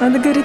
Надо говорить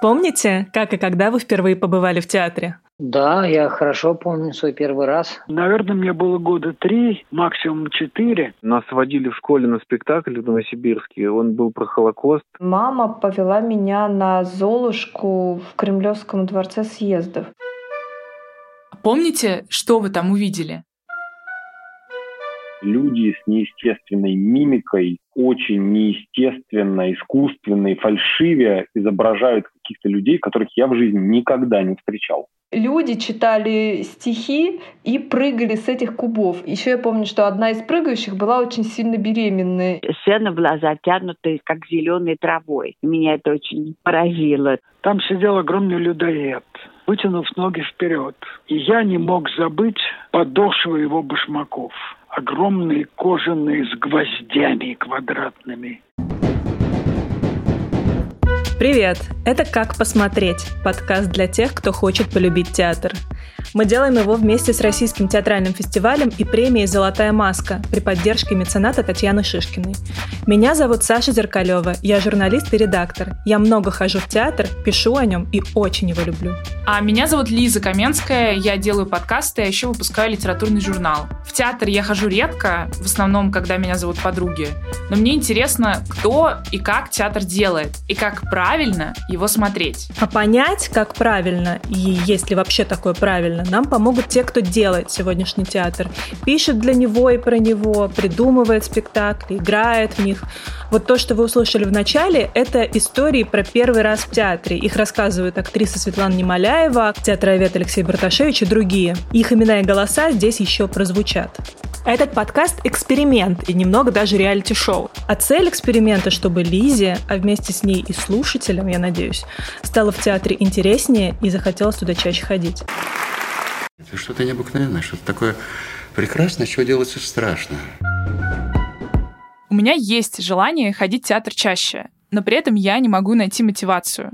Помните, как и когда вы впервые побывали в театре? Да, я хорошо помню свой первый раз. Наверное, мне было года три, максимум четыре. Нас водили в школе на спектакль в Новосибирске. Он был про Холокост. Мама повела меня на Золушку в Кремлевском дворце съездов. Помните, что вы там увидели? Люди с неестественной мимикой, очень неестественно, искусственно и фальшиве изображают каких-то людей, которых я в жизни никогда не встречал. Люди читали стихи и прыгали с этих кубов. Еще я помню, что одна из прыгающих была очень сильно беременная. Сцена была затянута как зеленой травой. Меня это очень поразило. Там сидел огромный людоед, вытянув ноги вперед. И я не мог забыть подошвы его башмаков огромные кожаные с гвоздями квадратными. Привет! Это «Как посмотреть» – подкаст для тех, кто хочет полюбить театр. Мы делаем его вместе с Российским театральным фестивалем и премией «Золотая маска» при поддержке мецената Татьяны Шишкиной. Меня зовут Саша Зеркалева, я журналист и редактор. Я много хожу в театр, пишу о нем и очень его люблю. А меня зовут Лиза Каменская, я делаю подкасты, а еще выпускаю литературный журнал. В театр я хожу редко, в основном, когда меня зовут подруги, но мне интересно, кто и как театр делает, и как правильно его смотреть. А понять, как правильно, и есть ли вообще такое правильно, правильно. Нам помогут те, кто делает сегодняшний театр. Пишет для него и про него, придумывает спектакли, играет в них. Вот то, что вы услышали в начале, это истории про первый раз в театре. Их рассказывают актриса Светлана Немоляева, театровед Алексей Барташевич и другие. Их имена и голоса здесь еще прозвучат. Этот подкаст – эксперимент и немного даже реалити-шоу. А цель эксперимента, чтобы Лизе, а вместе с ней и слушателям, я надеюсь, стало в театре интереснее и захотелось туда чаще ходить. Это что-то необыкновенное, что-то такое прекрасное, чего делается страшно. У меня есть желание ходить в театр чаще, но при этом я не могу найти мотивацию.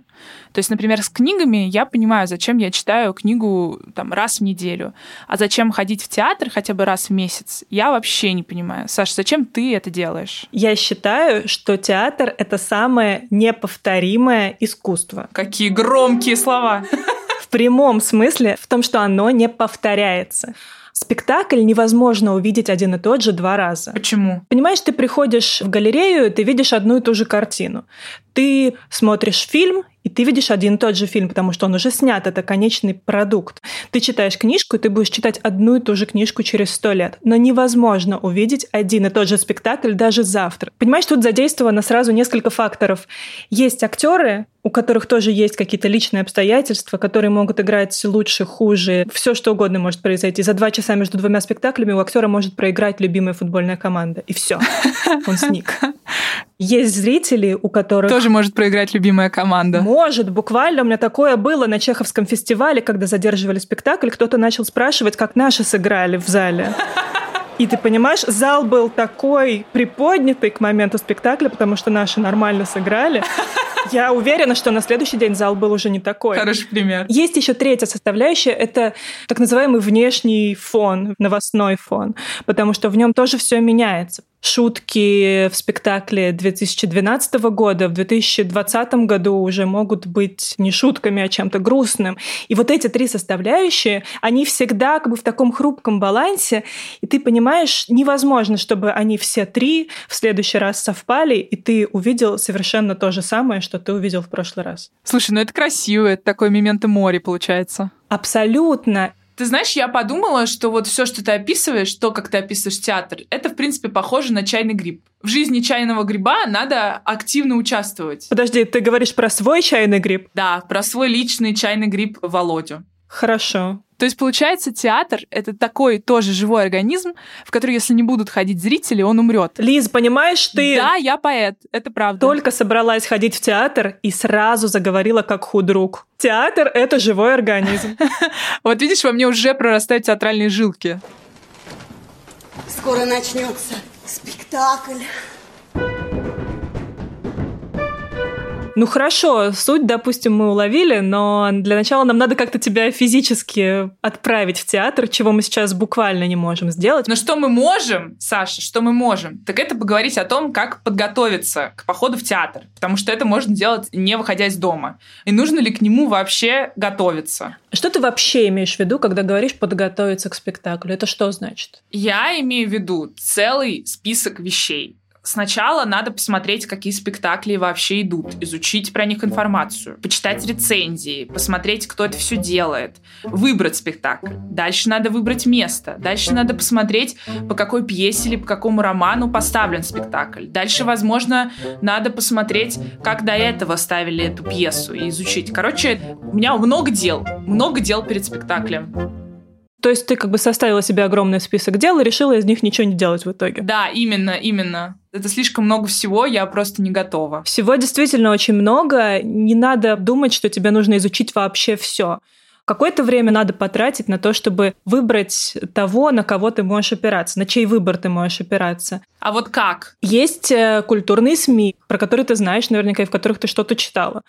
То есть, например, с книгами я понимаю, зачем я читаю книгу там раз в неделю, а зачем ходить в театр хотя бы раз в месяц, я вообще не понимаю. Саша, зачем ты это делаешь? Я считаю, что театр — это самое неповторимое искусство. Какие громкие слова! прямом смысле в том, что оно не повторяется. Спектакль невозможно увидеть один и тот же два раза. Почему? Понимаешь, ты приходишь в галерею, ты видишь одну и ту же картину. Ты смотришь фильм, и ты видишь один и тот же фильм, потому что он уже снят, это конечный продукт. Ты читаешь книжку, и ты будешь читать одну и ту же книжку через сто лет. Но невозможно увидеть один и тот же спектакль даже завтра. Понимаешь, тут задействовано сразу несколько факторов. Есть актеры, у которых тоже есть какие-то личные обстоятельства, которые могут играть лучше, хуже. Все что угодно может произойти. За два часа между двумя спектаклями у актера может проиграть любимая футбольная команда. И все. Он сник. Есть зрители, у которых... Тоже может проиграть любимая команда. Может, буквально. У меня такое было на Чеховском фестивале, когда задерживали спектакль, кто-то начал спрашивать, как наши сыграли в зале. И ты понимаешь, зал был такой приподнятый к моменту спектакля, потому что наши нормально сыграли. Я уверена, что на следующий день зал был уже не такой. Хороший пример. Есть еще третья составляющая, это так называемый внешний фон, новостной фон, потому что в нем тоже все меняется шутки в спектакле 2012 года в 2020 году уже могут быть не шутками, а чем-то грустным. И вот эти три составляющие, они всегда как бы в таком хрупком балансе, и ты понимаешь, невозможно, чтобы они все три в следующий раз совпали, и ты увидел совершенно то же самое, что ты увидел в прошлый раз. Слушай, ну это красиво, это такое моменты море получается. Абсолютно. Ты знаешь, я подумала, что вот все, что ты описываешь, то, как ты описываешь театр, это, в принципе, похоже на чайный гриб. В жизни чайного гриба надо активно участвовать. Подожди, ты говоришь про свой чайный гриб? Да, про свой личный чайный гриб Володю. Хорошо. То есть, получается, театр — это такой тоже живой организм, в который, если не будут ходить зрители, он умрет. Лиз, понимаешь, ты... Да, я поэт, это правда. Только собралась ходить в театр и сразу заговорила как худрук. Театр — это живой организм. Вот видишь, во мне уже прорастают театральные жилки. Скоро начнется спектакль. Ну хорошо, суть, допустим, мы уловили, но для начала нам надо как-то тебя физически отправить в театр, чего мы сейчас буквально не можем сделать. Но что мы можем, Саша, что мы можем, так это поговорить о том, как подготовиться к походу в театр, потому что это можно делать не выходя из дома. И нужно ли к нему вообще готовиться? Что ты вообще имеешь в виду, когда говоришь подготовиться к спектаклю? Это что значит? Я имею в виду целый список вещей. Сначала надо посмотреть, какие спектакли вообще идут, изучить про них информацию, почитать рецензии, посмотреть, кто это все делает, выбрать спектакль. Дальше надо выбрать место. Дальше надо посмотреть, по какой пьесе или по какому роману поставлен спектакль. Дальше, возможно, надо посмотреть, как до этого ставили эту пьесу и изучить. Короче, у меня много дел. Много дел перед спектаклем. То есть ты как бы составила себе огромный список дел и решила из них ничего не делать в итоге. Да, именно, именно. Это слишком много всего, я просто не готова. Всего действительно очень много. Не надо думать, что тебе нужно изучить вообще все. Какое-то время надо потратить на то, чтобы выбрать того, на кого ты можешь опираться, на чей выбор ты можешь опираться. А вот как? Есть э, культурные СМИ, про которые ты знаешь наверняка, и в которых ты что-то читала.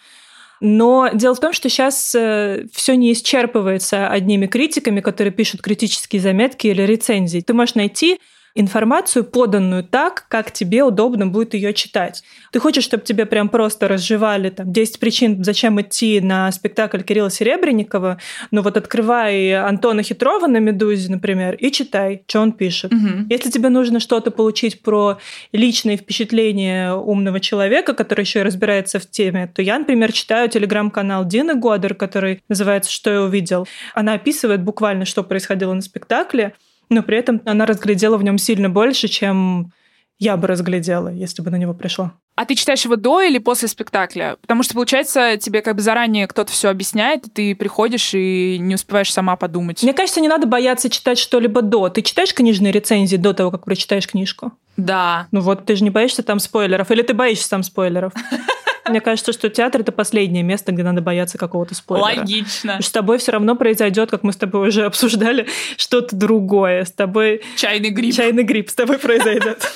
Но дело в том, что сейчас э, все не исчерпывается одними критиками, которые пишут критические заметки или рецензии. Ты можешь найти информацию, поданную так, как тебе удобно будет ее читать. Ты хочешь, чтобы тебе прям просто разжевали там 10 причин, зачем идти на спектакль Кирилла Серебренникова, ну вот открывай Антона Хитрова на «Медузе», например, и читай, что он пишет. Угу. Если тебе нужно что-то получить про личные впечатления умного человека, который еще и разбирается в теме, то я, например, читаю телеграм-канал Дины Годер, который называется «Что я увидел». Она описывает буквально, что происходило на спектакле, но при этом она разглядела в нем сильно больше, чем я бы разглядела, если бы на него пришла. А ты читаешь его до или после спектакля? Потому что, получается, тебе как бы заранее кто-то все объясняет, и ты приходишь и не успеваешь сама подумать. Мне кажется, не надо бояться читать что-либо до. Ты читаешь книжные рецензии до того, как прочитаешь книжку? Да. Ну вот, ты же не боишься там спойлеров. Или ты боишься там спойлеров? Мне кажется, что театр это последнее место, где надо бояться какого-то спойлера. Логично. С тобой все равно произойдет, как мы с тобой уже обсуждали, что-то другое. С тобой чайный гриб. Чайный гриб с тобой произойдет.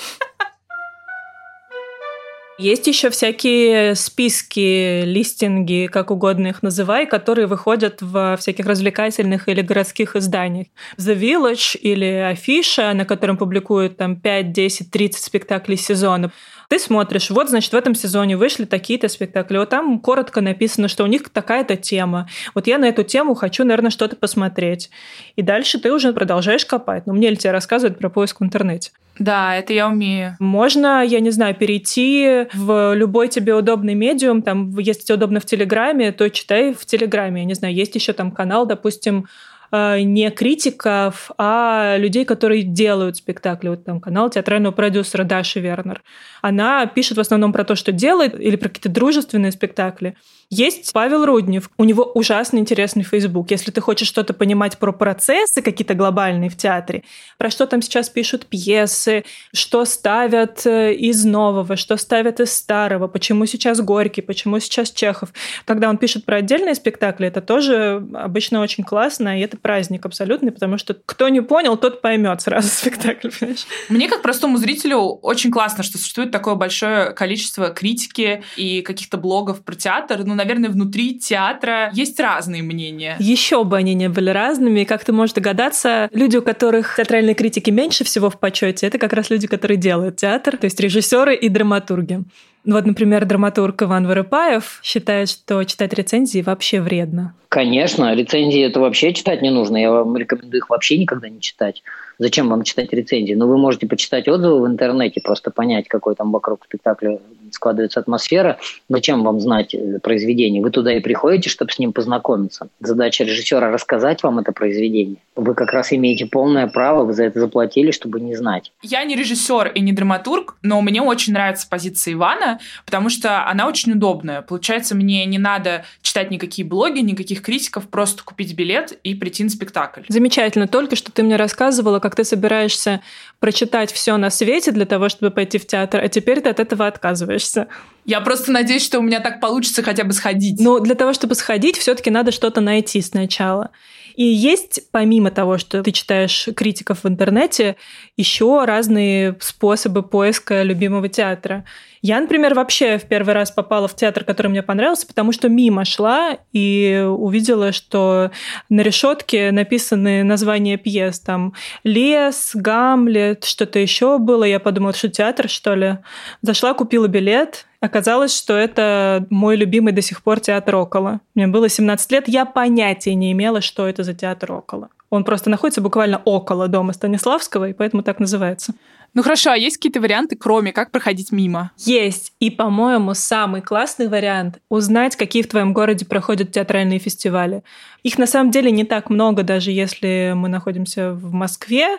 Есть еще всякие списки, листинги, как угодно их называй, которые выходят в всяких развлекательных или городских изданиях. The Village или Афиша, на котором публикуют там 5, 10, 30 спектаклей сезона. Ты смотришь, вот, значит, в этом сезоне вышли такие-то спектакли, вот там коротко написано, что у них такая-то тема. Вот я на эту тему хочу, наверное, что-то посмотреть. И дальше ты уже продолжаешь копать. Но мне ли тебе рассказывать про поиск в интернете? Да, это я умею. Можно, я не знаю, перейти в любой тебе удобный медиум. Там, если тебе удобно в Телеграме, то читай в Телеграме. Я не знаю, есть еще там канал, допустим, не критиков, а людей, которые делают спектакли. Вот там канал театрального продюсера Даши Вернер. Она пишет в основном про то, что делает, или про какие-то дружественные спектакли. Есть Павел Руднев. У него ужасно интересный Facebook. Если ты хочешь что-то понимать про процессы какие-то глобальные в театре, про что там сейчас пишут пьесы, что ставят э, из нового, что ставят из старого, почему сейчас Горький, почему сейчас Чехов. Когда он пишет про отдельные спектакли, это тоже обычно очень классно, и это праздник абсолютный, потому что кто не понял, тот поймет сразу спектакль, понимаешь? Мне, как простому зрителю, очень классно, что существует такое большое количество критики и каких-то блогов про театр. Ну, наверное, внутри театра есть разные мнения. Еще бы они не были разными. Как ты можешь догадаться, люди, у которых театральные критики меньше всего в почете, это как раз люди, которые делают театр, то есть режиссеры и драматурги. Ну вот, например, драматург Иван Воропаев считает, что читать рецензии вообще вредно. Конечно, рецензии это вообще читать не нужно. Я вам рекомендую их вообще никогда не читать. Зачем вам читать рецензии? Ну, вы можете почитать отзывы в интернете, просто понять, какой там вокруг спектакля складывается атмосфера. Зачем вам знать э, произведение? Вы туда и приходите, чтобы с ним познакомиться. Задача режиссера рассказать вам это произведение. Вы как раз имеете полное право, вы за это заплатили, чтобы не знать. Я не режиссер и не драматург, но мне очень нравится позиция Ивана, потому что она очень удобная. Получается, мне не надо читать никакие блоги, никаких критиков, просто купить билет и прийти на спектакль. Замечательно. Только что ты мне рассказывала, как ты собираешься прочитать все на свете для того, чтобы пойти в театр, а теперь ты от этого отказываешься. Я просто надеюсь, что у меня так получится хотя бы сходить. Но для того, чтобы сходить, все-таки надо что-то найти сначала. И есть, помимо того, что ты читаешь критиков в интернете, еще разные способы поиска любимого театра. Я, например, вообще в первый раз попала в театр, который мне понравился, потому что мимо шла и увидела, что на решетке написаны названия пьес. Там «Лес», «Гамлет», что-то еще было. Я подумала, что театр, что ли. Зашла, купила билет, Оказалось, что это мой любимый до сих пор театр около. Мне было 17 лет, я понятия не имела, что это за театр около. Он просто находится буквально около дома Станиславского, и поэтому так называется. Ну хорошо, а есть какие-то варианты, кроме как проходить мимо? Есть. И, по-моему, самый классный вариант — узнать, какие в твоем городе проходят театральные фестивали. Их на самом деле не так много, даже если мы находимся в Москве,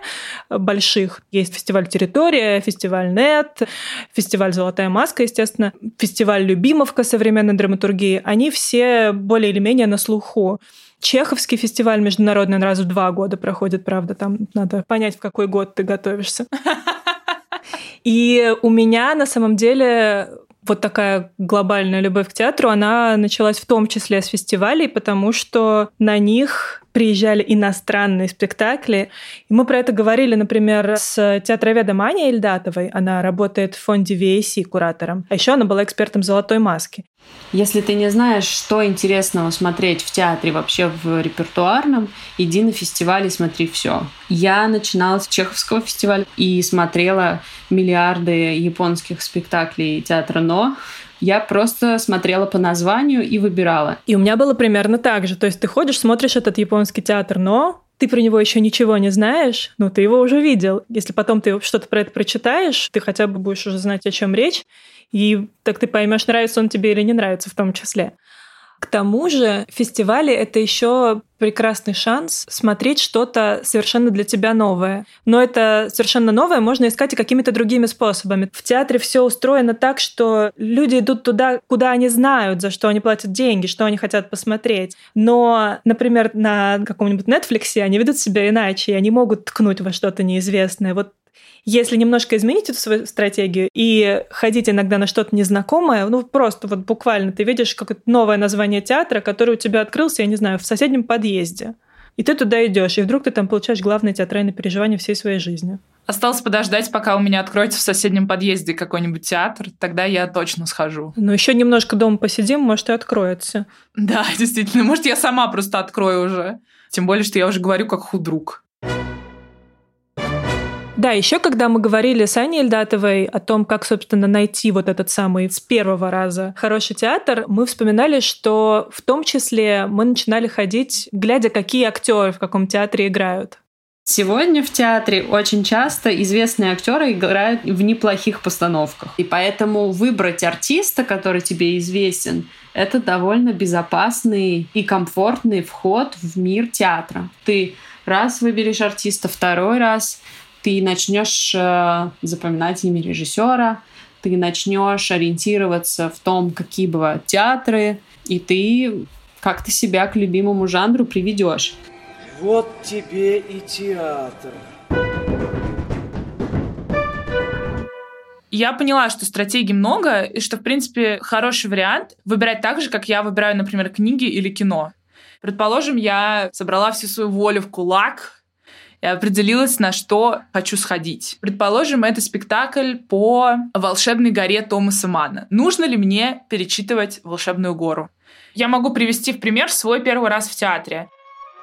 больших. Есть фестиваль «Территория», фестиваль «Нет», фестиваль «Золотая маска», естественно, фестиваль «Любимовка» современной драматургии. Они все более или менее на слуху. Чеховский фестиваль международный раз в два года проходит, правда, там надо понять, в какой год ты готовишься. И у меня на самом деле вот такая глобальная любовь к театру, она началась в том числе с фестивалей, потому что на них приезжали иностранные спектакли. И мы про это говорили, например, с театроведом Аней Ильдатовой. Она работает в фонде VAC куратором. А еще она была экспертом «Золотой маски». Если ты не знаешь, что интересного смотреть в театре, вообще в репертуарном, иди на фестиваль и смотри все. Я начинала с Чеховского фестиваля и смотрела миллиарды японских спектаклей театра «Но», я просто смотрела по названию и выбирала. И у меня было примерно так же. То есть ты ходишь, смотришь этот японский театр, но ты про него еще ничего не знаешь, ну, ты его уже видел. Если потом ты что-то про это прочитаешь, ты хотя бы будешь уже знать, о чем речь, и так ты поймешь, нравится он тебе или не нравится в том числе. К тому же фестивали — это еще прекрасный шанс смотреть что-то совершенно для тебя новое. Но это совершенно новое можно искать и какими-то другими способами. В театре все устроено так, что люди идут туда, куда они знают, за что они платят деньги, что они хотят посмотреть. Но, например, на каком-нибудь Netflix они ведут себя иначе, и они могут ткнуть во что-то неизвестное. Вот если немножко изменить эту свою стратегию и ходить иногда на что-то незнакомое, ну просто вот буквально ты видишь какое-то новое название театра, который у тебя открылся, я не знаю, в соседнем подъезде. И ты туда идешь, и вдруг ты там получаешь главное театральное переживание всей своей жизни. Осталось подождать, пока у меня откроется в соседнем подъезде какой-нибудь театр, тогда я точно схожу. Ну, еще немножко дома посидим, может, и откроется. Да, действительно. Может, я сама просто открою уже. Тем более, что я уже говорю как худрук. Да, еще когда мы говорили с Аней Эльдатовой о том, как, собственно, найти вот этот самый с первого раза хороший театр, мы вспоминали, что в том числе мы начинали ходить, глядя, какие актеры в каком театре играют. Сегодня в театре очень часто известные актеры играют в неплохих постановках. И поэтому выбрать артиста, который тебе известен, это довольно безопасный и комфортный вход в мир театра. Ты раз выберешь артиста, второй раз ты начнешь э, запоминать имя режиссера, ты начнешь ориентироваться в том, какие бывают театры, и ты как-то себя к любимому жанру приведешь. Вот тебе и театр. Я поняла, что стратегий много, и что, в принципе, хороший вариант выбирать так же, как я выбираю, например, книги или кино. Предположим, я собрала всю свою волю в кулак, и определилась, на что хочу сходить. Предположим, это спектакль по «Волшебной горе» Томаса Мана. Нужно ли мне перечитывать «Волшебную гору»? Я могу привести в пример свой первый раз в театре.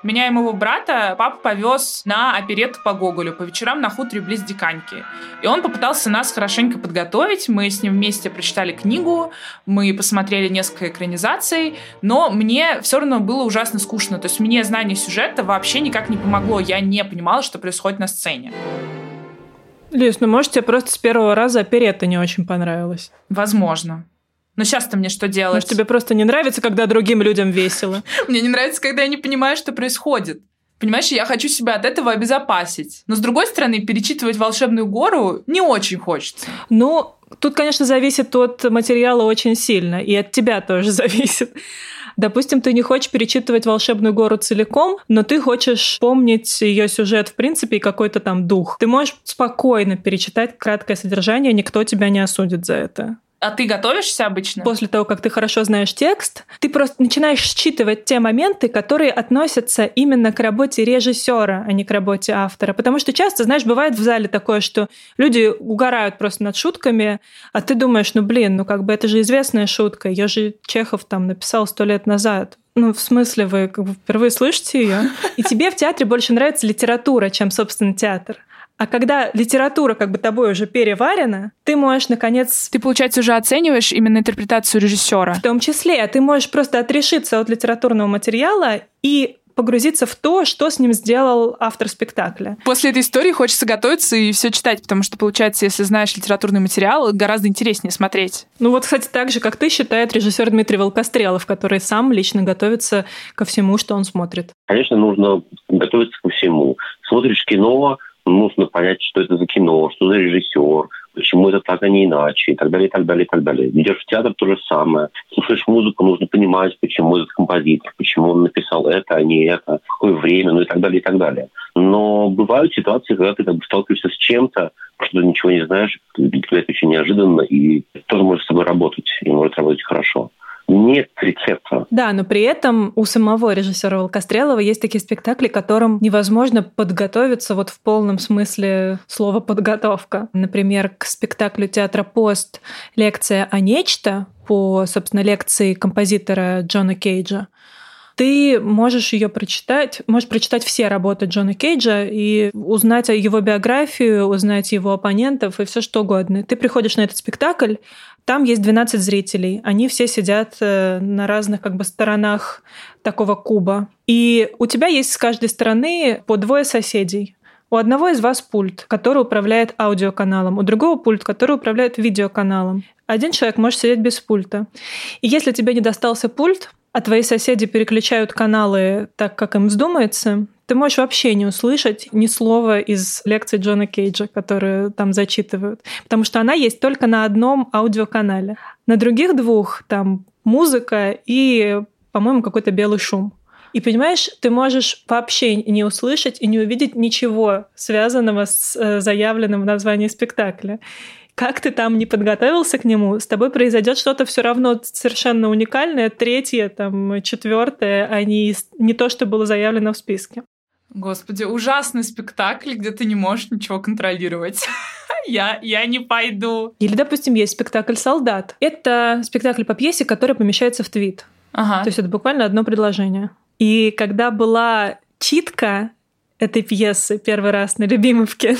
Меня и моего брата папа повез на оперетту по Гоголю по вечерам на хуторе близ Диканьки. И он попытался нас хорошенько подготовить. Мы с ним вместе прочитали книгу, мы посмотрели несколько экранизаций, но мне все равно было ужасно скучно. То есть мне знание сюжета вообще никак не помогло. Я не понимала, что происходит на сцене. Лиз, ну может тебе просто с первого раза оперетта не очень понравилась? Возможно. Но сейчас-то мне что делать? Может, тебе просто не нравится, когда другим людям весело? Мне не нравится, когда я не понимаю, что происходит. Понимаешь, я хочу себя от этого обезопасить. Но, с другой стороны, перечитывать «Волшебную гору» не очень хочется. Ну, тут, конечно, зависит от материала очень сильно. И от тебя тоже зависит. Допустим, ты не хочешь перечитывать «Волшебную гору» целиком, но ты хочешь помнить ее сюжет в принципе и какой-то там дух. Ты можешь спокойно перечитать краткое содержание, никто тебя не осудит за это. А ты готовишься обычно? После того, как ты хорошо знаешь текст, ты просто начинаешь считывать те моменты, которые относятся именно к работе режиссера, а не к работе автора. Потому что часто, знаешь, бывает в зале такое, что люди угорают просто над шутками, а ты думаешь, ну блин, ну как бы это же известная шутка, ее же Чехов там написал сто лет назад. Ну, в смысле, вы как бы впервые слышите ее? И тебе в театре больше нравится литература, чем, собственно, театр. А когда литература как бы тобой уже переварена, ты можешь, наконец... Ты, получается, уже оцениваешь именно интерпретацию режиссера. В том числе. Ты можешь просто отрешиться от литературного материала и погрузиться в то, что с ним сделал автор спектакля. После этой истории хочется готовиться и все читать, потому что, получается, если знаешь литературный материал, гораздо интереснее смотреть. Ну вот, кстати, так же, как ты, считает режиссер Дмитрий Волкострелов, который сам лично готовится ко всему, что он смотрит. Конечно, нужно готовиться ко всему. Смотришь кино, нужно понять, что это за кино, что за режиссер, почему это так, а не иначе, и так далее, и так далее, и так далее. Идешь в театр, то же самое. Слушаешь музыку, нужно понимать, почему этот композитор, почему он написал это, а не это, в какое время, ну и так далее, и так далее. Но бывают ситуации, когда ты как бы сталкиваешься с чем-то, что ничего не знаешь, для тебя это очень неожиданно, и тоже можешь с собой работать, и может работать хорошо нет рецепта. Да, но при этом у самого режиссера Волкострелова есть такие спектакли, которым невозможно подготовиться вот в полном смысле слова подготовка. Например, к спектаклю театра Пост лекция о нечто по, собственно, лекции композитора Джона Кейджа ты можешь ее прочитать, можешь прочитать все работы Джона Кейджа и узнать его биографию, узнать его оппонентов и все что угодно. Ты приходишь на этот спектакль, там есть 12 зрителей. Они все сидят э, на разных как бы сторонах такого куба. И у тебя есть с каждой стороны по двое соседей. У одного из вас пульт, который управляет аудиоканалом, у другого пульт, который управляет видеоканалом. Один человек может сидеть без пульта. И если тебе не достался пульт, а твои соседи переключают каналы так, как им вздумается, ты можешь вообще не услышать ни слова из лекции Джона Кейджа, которые там зачитывают, потому что она есть только на одном аудиоканале. На других двух там музыка и, по-моему, какой-то белый шум. И понимаешь, ты можешь вообще не услышать и не увидеть ничего связанного с э, заявленным в названии спектакля как ты там не подготовился к нему, с тобой произойдет что-то все равно совершенно уникальное, третье, там, четвертое, а не, не то, что было заявлено в списке. Господи, ужасный спектакль, где ты не можешь ничего контролировать. я, я не пойду. Или, допустим, есть спектакль «Солдат». Это спектакль по пьесе, который помещается в твит. Ага. То есть это буквально одно предложение. И когда была читка этой пьесы первый раз на Любимовке,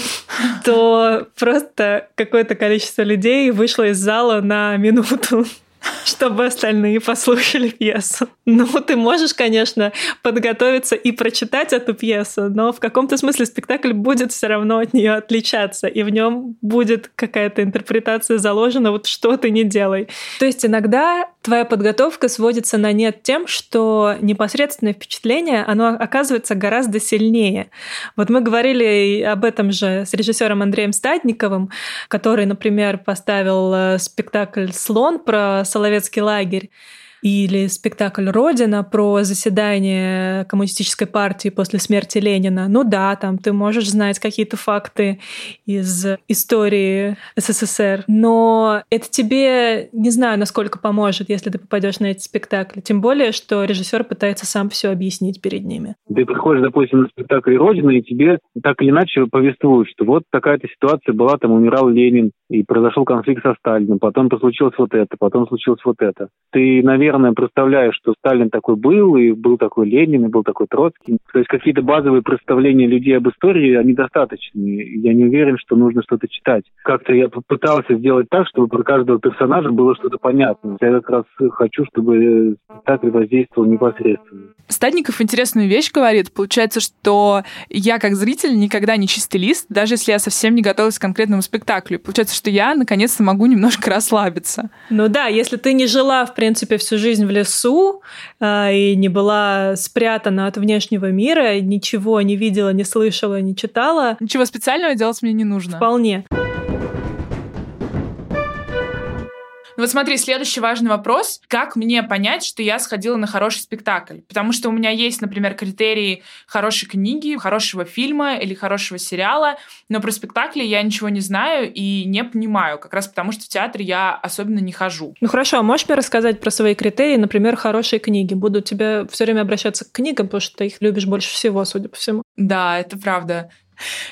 то просто какое-то количество людей вышло из зала на минуту чтобы остальные послушали пьесу. Ну, ты можешь, конечно, подготовиться и прочитать эту пьесу, но в каком-то смысле спектакль будет все равно от нее отличаться, и в нем будет какая-то интерпретация заложена, вот что ты не делай. То есть иногда твоя подготовка сводится на нет тем, что непосредственное впечатление, оно оказывается гораздо сильнее. Вот мы говорили об этом же с режиссером Андреем Стадниковым, который, например, поставил э, спектакль «Слон» про Соловецкий лагерь или спектакль «Родина» про заседание коммунистической партии после смерти Ленина. Ну да, там ты можешь знать какие-то факты из истории СССР, но это тебе не знаю, насколько поможет, если ты попадешь на эти спектакли. Тем более, что режиссер пытается сам все объяснить перед ними. Ты приходишь, допустим, на спектакль «Родина», и тебе так или иначе повествуют, что вот такая-то ситуация была, там умирал Ленин, и произошел конфликт со Сталиным, потом случилось вот это, потом случилось вот это. Ты, наверное, представляешь, что Сталин такой был, и был такой Ленин, и был такой Троцкий. То есть какие-то базовые представления людей об истории, они достаточны. Я не уверен, что нужно что-то читать. Как-то я попытался сделать так, чтобы про каждого персонажа было что-то понятно. Я как раз хочу, чтобы спектакль воздействовал непосредственно. Стадников интересную вещь говорит. Получается, что я как зритель никогда не чистый лист, даже если я совсем не готовилась к конкретному спектаклю. Получается, что я наконец-то могу немножко расслабиться. Ну да, если ты не жила, в принципе, всю жизнь в лесу э, и не была спрятана от внешнего мира, ничего не видела, не слышала, не читала. Ничего специального делать мне не нужно. Вполне. Ну вот смотри, следующий важный вопрос. Как мне понять, что я сходила на хороший спектакль? Потому что у меня есть, например, критерии хорошей книги, хорошего фильма или хорошего сериала, но про спектакли я ничего не знаю и не понимаю, как раз потому что в театре я особенно не хожу. Ну хорошо, а можешь мне рассказать про свои критерии, например, хорошие книги? Буду тебе все время обращаться к книгам, потому что ты их любишь больше всего, судя по всему. Да, это правда.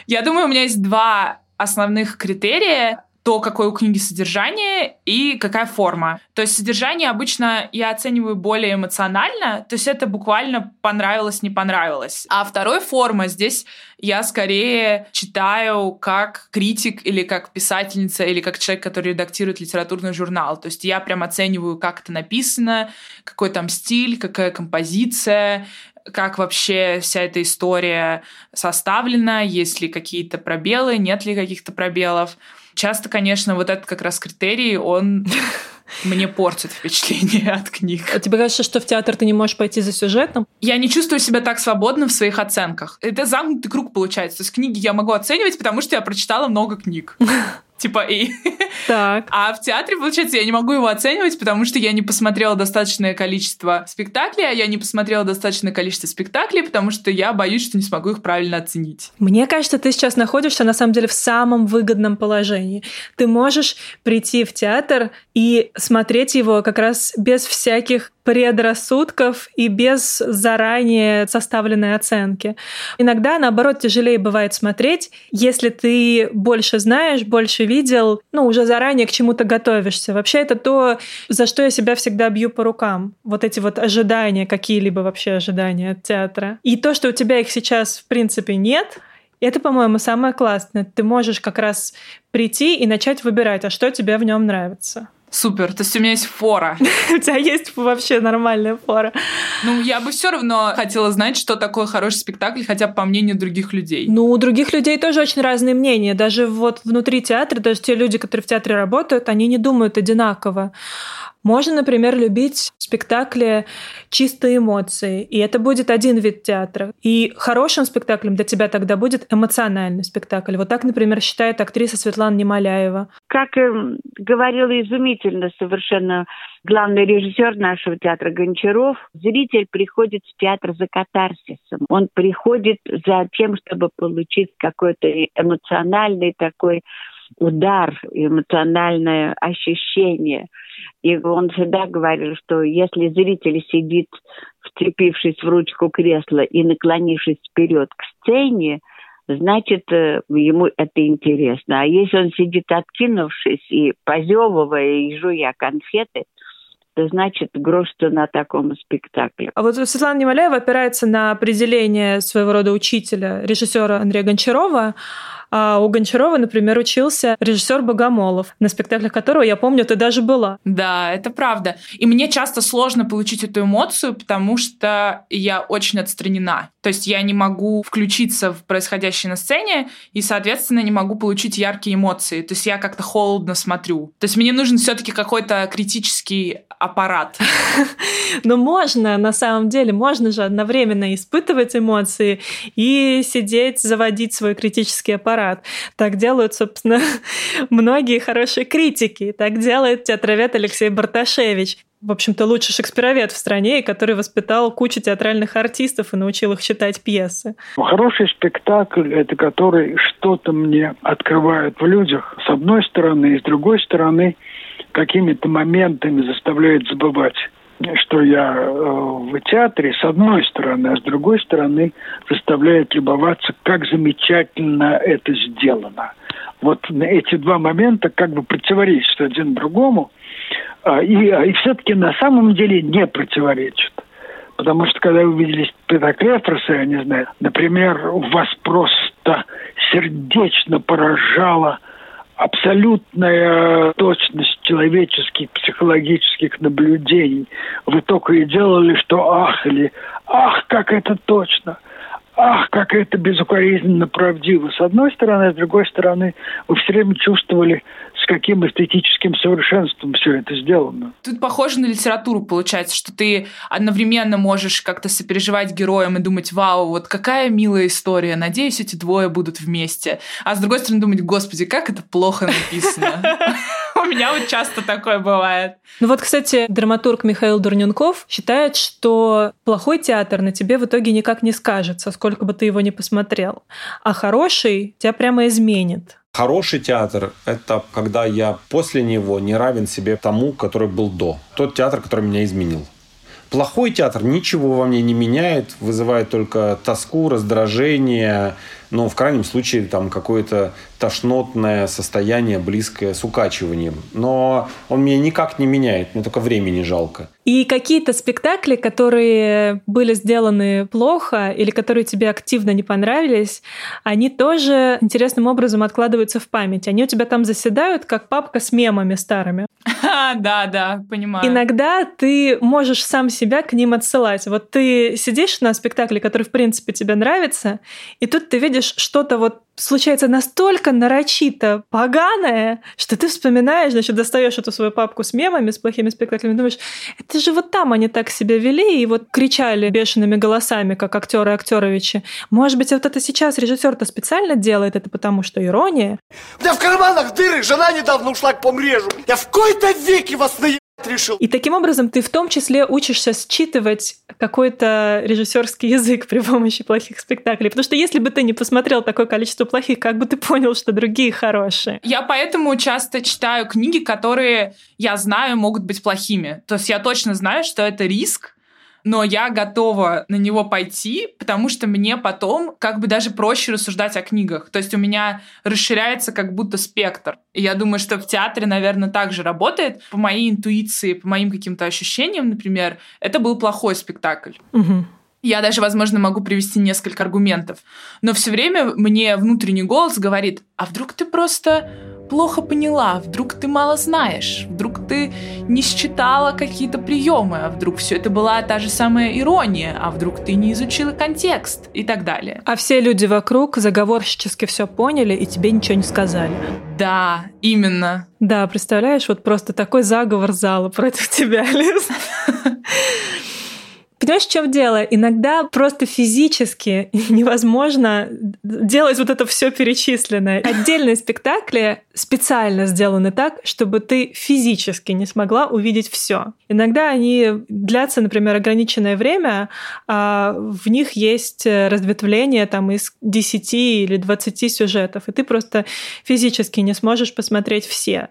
Я думаю, у меня есть два основных критерия то, какое у книги содержание и какая форма. То есть содержание обычно я оцениваю более эмоционально, то есть это буквально понравилось, не понравилось. А второй форма здесь я скорее читаю как критик или как писательница или как человек, который редактирует литературный журнал. То есть я прям оцениваю, как это написано, какой там стиль, какая композиция, как вообще вся эта история составлена, есть ли какие-то пробелы, нет ли каких-то пробелов. Часто, конечно, вот этот как раз критерий, он мне портит впечатление от книг. А тебе кажется, что в театр ты не можешь пойти за сюжетом? Я не чувствую себя так свободно в своих оценках. Это замкнутый круг получается. То есть книги я могу оценивать, потому что я прочитала много книг. Типа и. Так. А в театре, получается, я не могу его оценивать, потому что я не посмотрела достаточное количество спектаклей, а я не посмотрела достаточное количество спектаклей, потому что я боюсь, что не смогу их правильно оценить. Мне кажется, ты сейчас находишься на самом деле в самом выгодном положении. Ты можешь прийти в театр и смотреть его как раз без всяких предрассудков и без заранее составленной оценки. Иногда, наоборот, тяжелее бывает смотреть, если ты больше знаешь, больше видел, ну, уже заранее к чему-то готовишься. Вообще это то, за что я себя всегда бью по рукам. Вот эти вот ожидания, какие-либо вообще ожидания от театра. И то, что у тебя их сейчас, в принципе, нет, это, по-моему, самое классное. Ты можешь как раз прийти и начать выбирать, а что тебе в нем нравится. Супер, то есть у меня есть фора. У тебя есть вообще нормальная фора. Ну, я бы все равно хотела знать, что такое хороший спектакль, хотя бы по мнению других людей. Ну, у других людей тоже очень разные мнения. Даже вот внутри театра, даже те люди, которые в театре работают, они не думают одинаково. Можно, например, любить спектакли чистые эмоции, и это будет один вид театра. И хорошим спектаклем для тебя тогда будет эмоциональный спектакль. Вот так, например, считает актриса Светлана Немоляева. Как э, говорила изумительно совершенно главный режиссер нашего театра Гончаров, зритель приходит в театр за катарсисом. Он приходит за тем, чтобы получить какой-то эмоциональный такой удар, эмоциональное ощущение. И он всегда говорил, что если зритель сидит, вцепившись в ручку кресла и наклонившись вперед к сцене, значит, э, ему это интересно. А если он сидит откинувшись и позевывая и жуя конфеты, то значит грош на таком спектакле. А вот Светлана Немоляева опирается на определение своего рода учителя, режиссера Андрея Гончарова, а у Гончарова, например, учился режиссер Богомолов, на спектаклях которого, я помню, ты даже была. Да, это правда. И мне часто сложно получить эту эмоцию, потому что я очень отстранена. То есть я не могу включиться в происходящее на сцене и, соответственно, не могу получить яркие эмоции. То есть я как-то холодно смотрю. То есть мне нужен все-таки какой-то критический аппарат. Но можно, на самом деле, можно же одновременно испытывать эмоции и сидеть, заводить свой критический аппарат. Так делают, собственно, многие хорошие критики. Так делает театровед Алексей Барташевич в общем-то, лучший шекспировед в стране, который воспитал кучу театральных артистов и научил их читать пьесы. Хороший спектакль – это который что-то мне открывает в людях, с одной стороны, и с другой стороны, какими-то моментами заставляет забывать что я э, в театре, с одной стороны, а с другой стороны заставляет любоваться, как замечательно это сделано. Вот эти два момента как бы противоречат один другому – а, и, а, и все-таки на самом деле не противоречат. Потому что когда вы видели спектаклефросы, я не знаю, например, вас просто сердечно поражала абсолютная точность человеческих психологических наблюдений. Вы только и делали, что ах или ах, как это точно. Ах, как это безукоризненно правдиво. С одной стороны, а с другой стороны, вы все время чувствовали, с каким эстетическим совершенством все это сделано. Тут похоже на литературу получается, что ты одновременно можешь как-то сопереживать героям и думать, вау, вот какая милая история, надеюсь, эти двое будут вместе. А с другой стороны думать, господи, как это плохо написано. У меня вот часто такое бывает. Ну вот, кстати, драматург Михаил Дурненков считает, что плохой театр на тебе в итоге никак не скажется, сколько бы ты его ни посмотрел. А хороший тебя прямо изменит. Хороший театр – это когда я после него не равен себе тому, который был до. Тот театр, который меня изменил. Плохой театр ничего во мне не меняет, вызывает только тоску, раздражение, ну, в крайнем случае, там какое-то тошнотное состояние, близкое с укачиванием. Но он меня никак не меняет, мне только времени жалко. И какие-то спектакли, которые были сделаны плохо или которые тебе активно не понравились, они тоже интересным образом откладываются в память. Они у тебя там заседают, как папка с мемами старыми. Да, да, понимаю. Иногда ты можешь сам себя к ним отсылать. Вот ты сидишь на спектакле, который, в принципе, тебе нравится, и тут ты видишь что-то вот случается настолько нарочито поганое, что ты вспоминаешь, значит, достаешь эту свою папку с мемами, с плохими спектаклями, думаешь, это же вот там они так себя вели и вот кричали бешеными голосами, как актеры Актеровичи. Может быть, вот это сейчас режиссер-то специально делает это, потому что ирония. У меня в карманах дыры, жена недавно ушла к помрежу. Я в кои-то веки вас наебать решил. И таким образом ты в том числе учишься считывать какой-то режиссерский язык при помощи плохих спектаклей. Потому что если бы ты не посмотрел такое количество плохих, как бы ты понял, что другие хорошие? Я поэтому часто читаю книги, которые я знаю могут быть плохими. То есть я точно знаю, что это риск, но я готова на него пойти, потому что мне потом как бы даже проще рассуждать о книгах. То есть у меня расширяется как будто спектр. И я думаю, что в театре, наверное, также работает. По моей интуиции, по моим каким-то ощущениям, например, это был плохой спектакль. Угу. Я даже, возможно, могу привести несколько аргументов. Но все время мне внутренний голос говорит, а вдруг ты просто плохо поняла, вдруг ты мало знаешь, вдруг ты не считала какие-то приемы, а вдруг все это была та же самая ирония, а вдруг ты не изучила контекст и так далее. А все люди вокруг заговорщически все поняли и тебе ничего не сказали. Да, именно. Да, представляешь, вот просто такой заговор зала против тебя, Лиз. Понимаешь, в чем дело? Иногда просто физически невозможно делать вот это все перечисленное. Отдельные спектакли специально сделаны так, чтобы ты физически не смогла увидеть все. Иногда они длятся, например, ограниченное время, а в них есть разветвление там из 10 или 20 сюжетов, и ты просто физически не сможешь посмотреть все.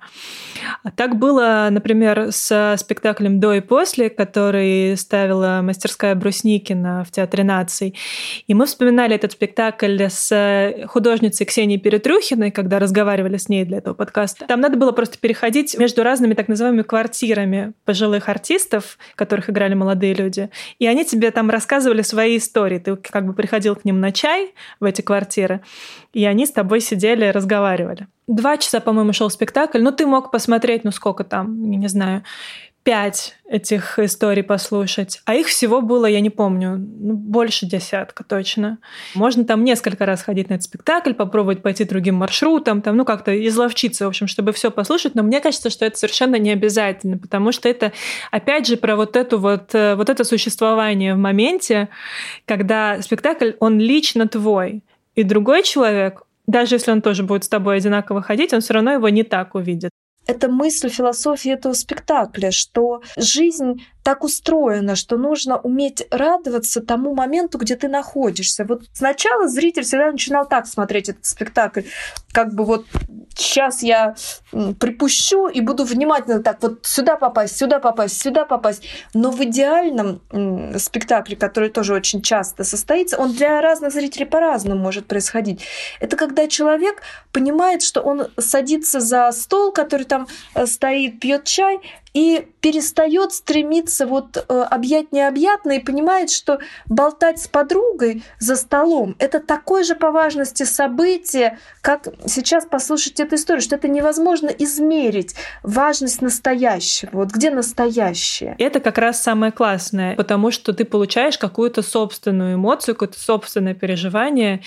А так было, например, с спектаклем «До и после», который ставила мастерская Брусникина в Театре наций. И мы вспоминали этот спектакль с художницей Ксенией Перетрюхиной, когда разговаривали с ней для этого подкаста. Там надо было просто переходить между разными так называемыми квартирами пожилых артистов, которых играли молодые люди. И они тебе там рассказывали свои истории. Ты как бы приходил к ним на чай в эти квартиры, и они с тобой сидели разговаривали. Два часа, по-моему, шел спектакль. Ну, ты мог посмотреть, ну, сколько там, не знаю, пять этих историй послушать. А их всего было, я не помню, ну, больше десятка точно. Можно там несколько раз ходить на этот спектакль, попробовать пойти другим маршрутом, там, ну, как-то изловчиться, в общем, чтобы все послушать. Но мне кажется, что это совершенно не обязательно, потому что это, опять же, про вот эту вот, э, вот это существование в моменте, когда спектакль, он лично твой. И другой человек, даже если он тоже будет с тобой одинаково ходить, он все равно его не так увидит. Это мысль философии этого спектакля, что жизнь так устроено, что нужно уметь радоваться тому моменту, где ты находишься. Вот сначала зритель всегда начинал так смотреть этот спектакль, как бы вот сейчас я припущу и буду внимательно так вот сюда попасть, сюда попасть, сюда попасть. Но в идеальном спектакле, который тоже очень часто состоится, он для разных зрителей по-разному может происходить. Это когда человек понимает, что он садится за стол, который там э, стоит, пьет чай, и перестает стремиться вот э, объять необъятное и понимает, что болтать с подругой за столом – это такое же по важности событие, как сейчас послушать эту историю, что это невозможно измерить важность настоящего. Вот где настоящее? Это как раз самое классное, потому что ты получаешь какую-то собственную эмоцию, какое-то собственное переживание.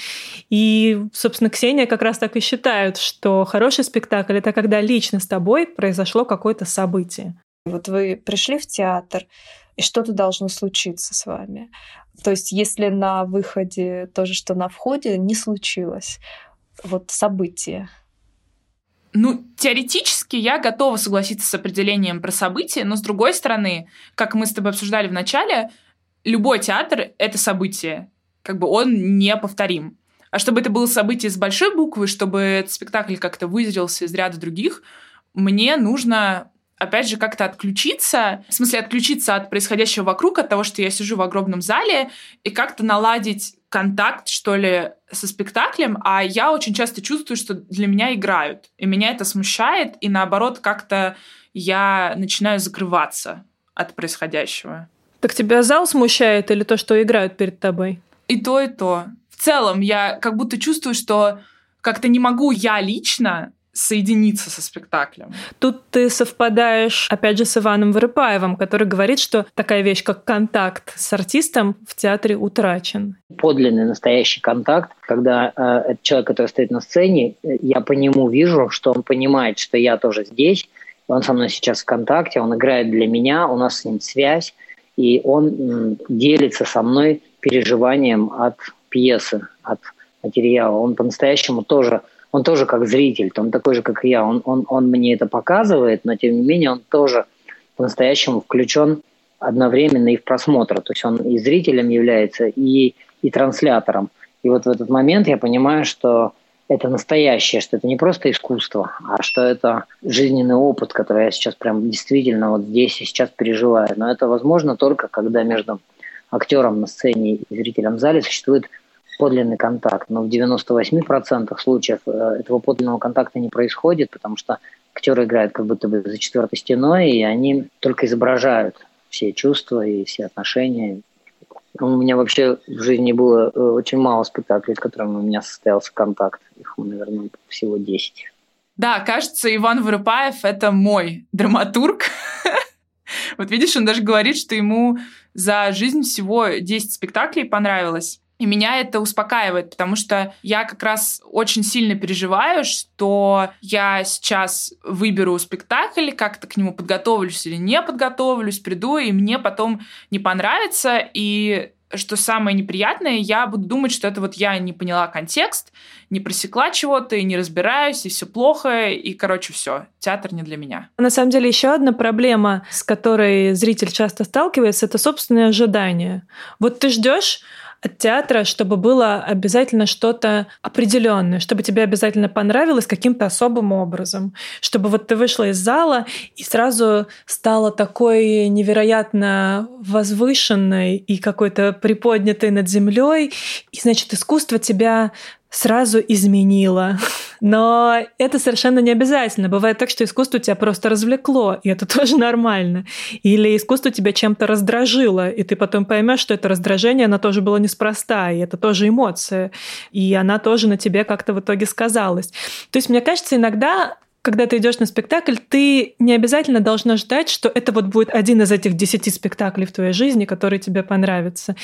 И, собственно, Ксения как раз так и считает, что хороший спектакль — это когда лично с тобой произошло какое-то событие. Вот вы пришли в театр, и что-то должно случиться с вами. То есть если на выходе то же, что на входе, не случилось, вот событие. Ну, теоретически я готова согласиться с определением про событие, но с другой стороны, как мы с тобой обсуждали в начале, любой театр — это событие. Как бы он неповторим. А чтобы это было событие с большой буквы, чтобы этот спектакль как-то выделился из ряда других, мне нужно опять же, как-то отключиться, в смысле отключиться от происходящего вокруг, от того, что я сижу в огромном зале, и как-то наладить контакт, что ли, со спектаклем, а я очень часто чувствую, что для меня играют, и меня это смущает, и наоборот как-то я начинаю закрываться от происходящего. Так тебя зал смущает или то, что играют перед тобой? И то, и то. В целом я как будто чувствую, что как-то не могу я лично соединиться со спектаклем. Тут ты совпадаешь, опять же, с Иваном Вырыпаевым, который говорит, что такая вещь, как контакт с артистом в театре утрачен. Подлинный настоящий контакт, когда э, этот человек, который стоит на сцене, э, я по нему вижу, что он понимает, что я тоже здесь, он со мной сейчас в контакте, он играет для меня, у нас с ним связь, и он м, делится со мной переживанием от пьесы, от материала. Он по-настоящему тоже он тоже как зритель, он такой же, как и я. Он, он, он мне это показывает, но тем не менее он тоже по-настоящему включен одновременно и в просмотр. То есть он и зрителем является, и, и транслятором. И вот в этот момент я понимаю, что это настоящее, что это не просто искусство, а что это жизненный опыт, который я сейчас прям действительно вот здесь и сейчас переживаю. Но это возможно только, когда между актером на сцене и зрителем в зале существует подлинный контакт. Но в 98% случаев э, этого подлинного контакта не происходит, потому что актеры играют как будто бы за четвертой стеной, и они только изображают все чувства и все отношения. У меня вообще в жизни было э, очень мало спектаклей, с которыми у меня состоялся контакт. Их, наверное, всего 10. Да, кажется, Иван Вырыпаев — это мой драматург. Вот видишь, он даже говорит, что ему за жизнь всего 10 спектаклей понравилось. И меня это успокаивает, потому что я как раз очень сильно переживаю, что я сейчас выберу спектакль, как-то к нему подготовлюсь или не подготовлюсь, приду, и мне потом не понравится, и что самое неприятное, я буду думать, что это вот я не поняла контекст, не просекла чего-то, и не разбираюсь, и все плохо, и, короче, все, театр не для меня. На самом деле, еще одна проблема, с которой зритель часто сталкивается, это собственные ожидания. Вот ты ждешь от театра, чтобы было обязательно что-то определенное, чтобы тебе обязательно понравилось каким-то особым образом, чтобы вот ты вышла из зала и сразу стала такой невероятно возвышенной и какой-то приподнятой над землей, и значит искусство тебя сразу изменило. Но это совершенно не обязательно. Бывает так, что искусство тебя просто развлекло, и это тоже нормально. Или искусство тебя чем-то раздражило, и ты потом поймешь, что это раздражение, оно тоже было неспроста, и это тоже эмоция, и она тоже на тебе как-то в итоге сказалась. То есть, мне кажется, иногда когда ты идешь на спектакль, ты не обязательно должна ждать, что это вот будет один из этих десяти спектаклей в твоей жизни, который тебе понравится.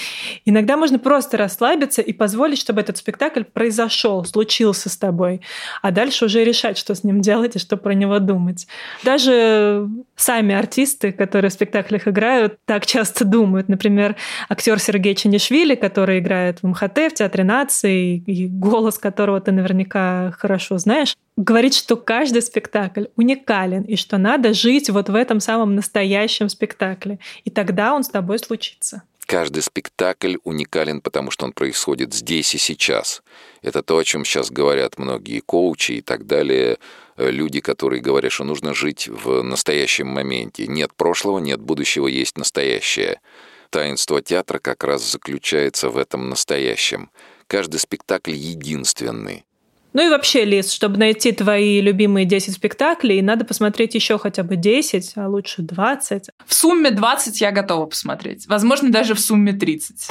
Иногда можно просто расслабиться и позволить, чтобы этот спектакль произошел, случился с тобой, а дальше уже решать, что с ним делать и что про него думать. Даже сами артисты, которые в спектаклях играют, так часто думают. Например, актер Сергей Чанишвили, который играет в МХТ, в Театре нации, и голос которого ты наверняка хорошо знаешь, говорит, что каждый спектакль уникален, и что надо жить вот в этом самом настоящем спектакле. И тогда он с тобой случится. Каждый спектакль уникален, потому что он происходит здесь и сейчас. Это то, о чем сейчас говорят многие коучи и так далее, э, люди, которые говорят, что нужно жить в настоящем моменте. Нет прошлого, нет будущего, есть настоящее. Таинство театра как раз заключается в этом настоящем. Каждый спектакль единственный. Ну и вообще, Лиз, чтобы найти твои любимые 10 спектаклей, надо посмотреть еще хотя бы 10, а лучше 20. В сумме 20 я готова посмотреть. Возможно, даже в сумме 30.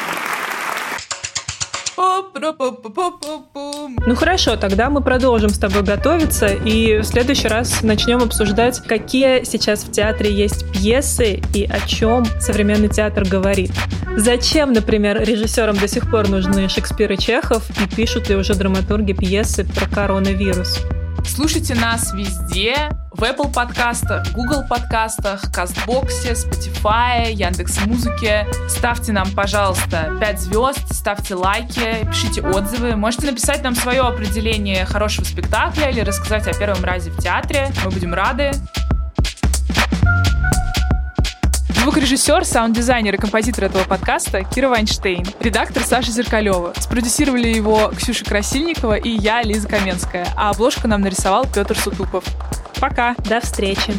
Ну хорошо, тогда мы продолжим с тобой готовиться и в следующий раз начнем обсуждать, какие сейчас в театре есть пьесы и о чем современный театр говорит. Зачем, например, режиссерам до сих пор нужны Шекспир и Чехов и пишут ли уже драматурги пьесы про коронавирус? Слушайте нас везде, в Apple подкастах, Google подкастах, Кастбоксе, Spotify, Яндекс Музыке. Ставьте нам, пожалуйста, 5 звезд, ставьте лайки, пишите отзывы. Можете написать нам свое определение хорошего спектакля или рассказать о первом разе в театре. Мы будем рады. Звукорежиссер, саунд-дизайнер и композитор этого подкаста Кира Вайнштейн. Редактор Саша Зеркалева. Спродюсировали его Ксюша Красильникова и я, Лиза Каменская. А обложку нам нарисовал Петр Сутупов. Пока. До встречи.